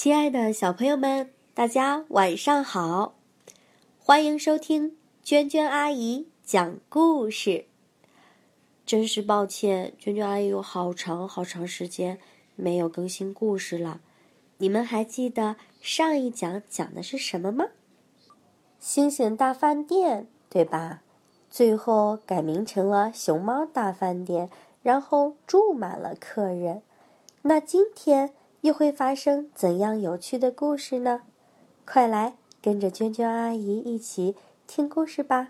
亲爱的小朋友们，大家晚上好！欢迎收听娟娟阿姨讲故事。真是抱歉，娟娟阿姨有好长好长时间没有更新故事了。你们还记得上一讲讲的是什么吗？星星大饭店，对吧？最后改名成了熊猫大饭店，然后住满了客人。那今天？又会发生怎样有趣的故事呢？快来跟着娟娟阿姨一起听故事吧。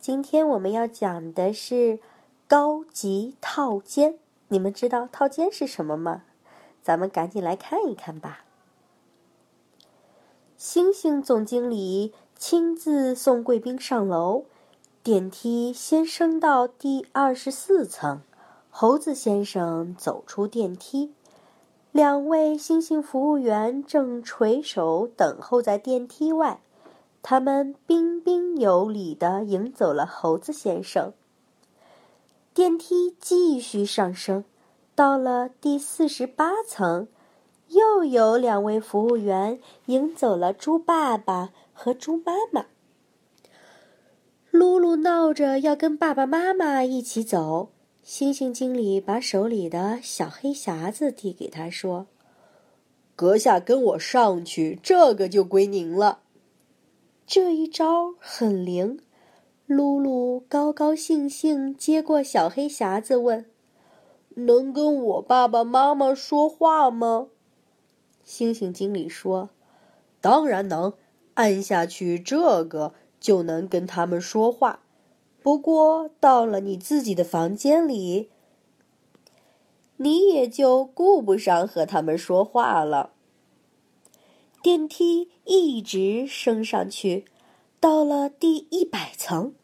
今天我们要讲的是高级套间。你们知道套间是什么吗？咱们赶紧来看一看吧。星星总经理亲自送贵宾上楼，电梯先升到第二十四层，猴子先生走出电梯。两位星星服务员正垂手等候在电梯外，他们彬彬有礼地迎走了猴子先生。电梯继续上升，到了第四十八层，又有两位服务员迎走了猪爸爸和猪妈妈。露露闹着要跟爸爸妈妈一起走。星星经理把手里的小黑匣子递给他，说：“阁下跟我上去，这个就归您了。”这一招很灵。露露高高兴兴接过小黑匣子，问：“能跟我爸爸妈妈说话吗？”星星经理说：“当然能，按下去这个就能跟他们说话。”不过，到了你自己的房间里，你也就顾不上和他们说话了。电梯一直升上去，到了第一百层，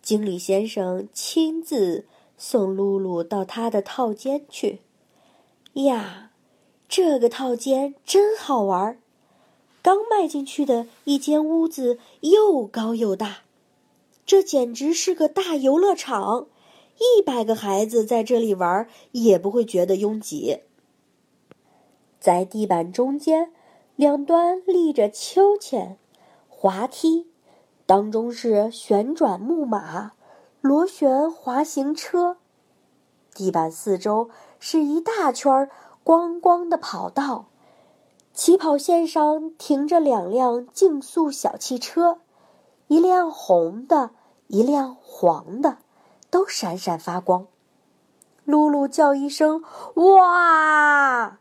经理先生亲自送露露到他的套间去。呀，这个套间真好玩！刚迈进去的一间屋子又高又大。这简直是个大游乐场，一百个孩子在这里玩也不会觉得拥挤。在地板中间，两端立着秋千、滑梯，当中是旋转木马、螺旋滑行车。地板四周是一大圈光光的跑道，起跑线上停着两辆竞速小汽车。一辆红的，一辆黄的，都闪闪发光。露露叫一声“哇”，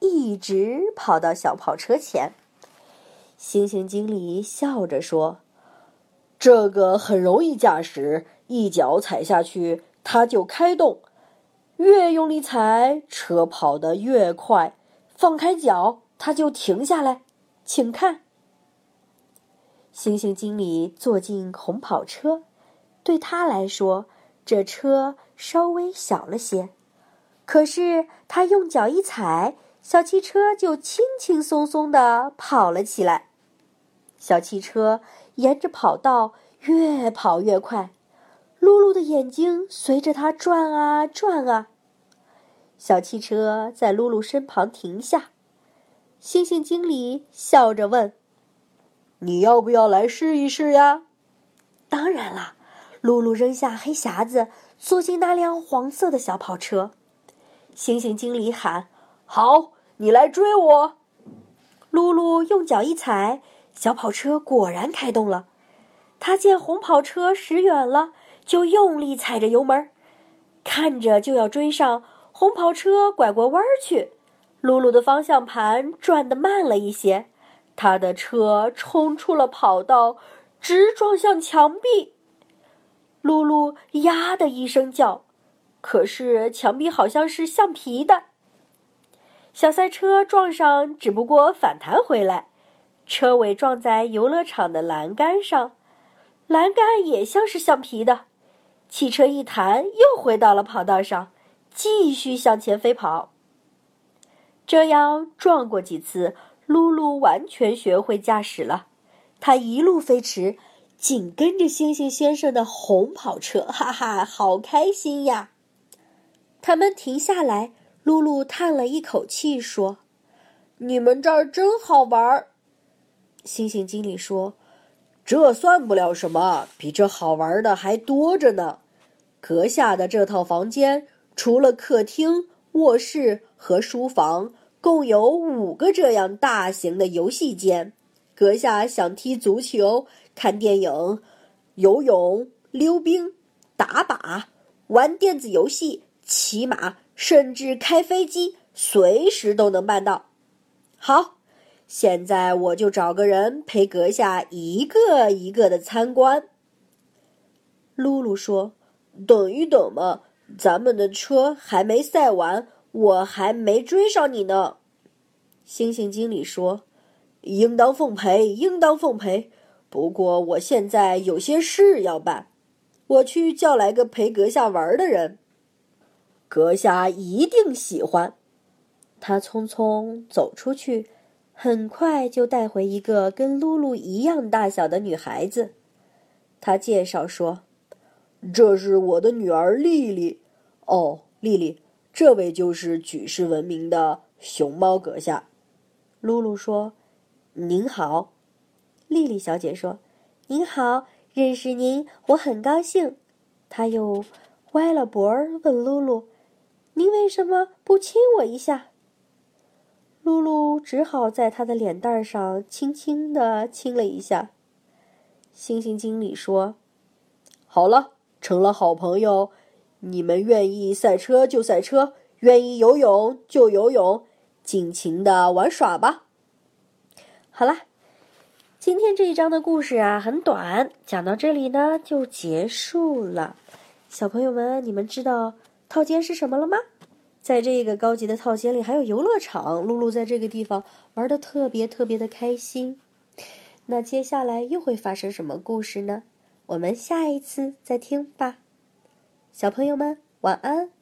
一直跑到小跑车前。星星经理笑着说：“这个很容易驾驶，一脚踩下去它就开动，越用力踩，车跑得越快；放开脚，它就停下来。请看。”星星经理坐进红跑车，对他来说，这车稍微小了些。可是他用脚一踩，小汽车就轻轻松松的跑了起来。小汽车沿着跑道越跑越快，露露的眼睛随着它转啊转啊。小汽车在露露身旁停下，星星经理笑着问。你要不要来试一试呀？当然啦！露露扔下黑匣子，坐进那辆黄色的小跑车。星星经理喊：“好，你来追我！”露露用脚一踩，小跑车果然开动了。他见红跑车驶远了，就用力踩着油门，看着就要追上。红跑车拐过弯去，露露的方向盘转得慢了一些。他的车冲出了跑道，直撞向墙壁。露露呀的一声叫，可是墙壁好像是橡皮的。小赛车撞上，只不过反弹回来，车尾撞在游乐场的栏杆上，栏杆也像是橡皮的。汽车一弹，又回到了跑道上，继续向前飞跑。这样撞过几次。露露完全学会驾驶了，她一路飞驰，紧跟着星星先生的红跑车，哈哈，好开心呀！他们停下来，露露叹了一口气说：“你们这儿真好玩。星星经理说：“这算不了什么，比这好玩的还多着呢。阁下的这套房间，除了客厅、卧室和书房，共有五个这样大型的游戏间。阁下想踢足球、看电影、游泳、溜冰、打靶、玩电子游戏、骑马，甚至开飞机，随时都能办到。好。”现在我就找个人陪阁下一个一个的参观。露露说：“等一等嘛，咱们的车还没赛完，我还没追上你呢。”猩猩经理说：“应当奉陪，应当奉陪。不过我现在有些事要办，我去叫来个陪阁下玩的人。阁下一定喜欢。”他匆匆走出去。很快就带回一个跟露露一样大小的女孩子。他介绍说：“这是我的女儿丽丽。哦，丽丽，这位就是举世闻名的熊猫阁下。”露露说：“您好。”丽丽小姐说：“您好，认识您我很高兴。”她又歪了脖儿问露露：“您为什么不亲我一下？”露露只好在他的脸蛋上轻轻地亲了一下。猩猩经理说：“好了，成了好朋友。你们愿意赛车就赛车，愿意游泳就游泳，尽情的玩耍吧。”好了，今天这一章的故事啊很短，讲到这里呢就结束了。小朋友们，你们知道套间是什么了吗？在这个高级的套间里，还有游乐场。露露在这个地方玩的特别特别的开心。那接下来又会发生什么故事呢？我们下一次再听吧。小朋友们，晚安。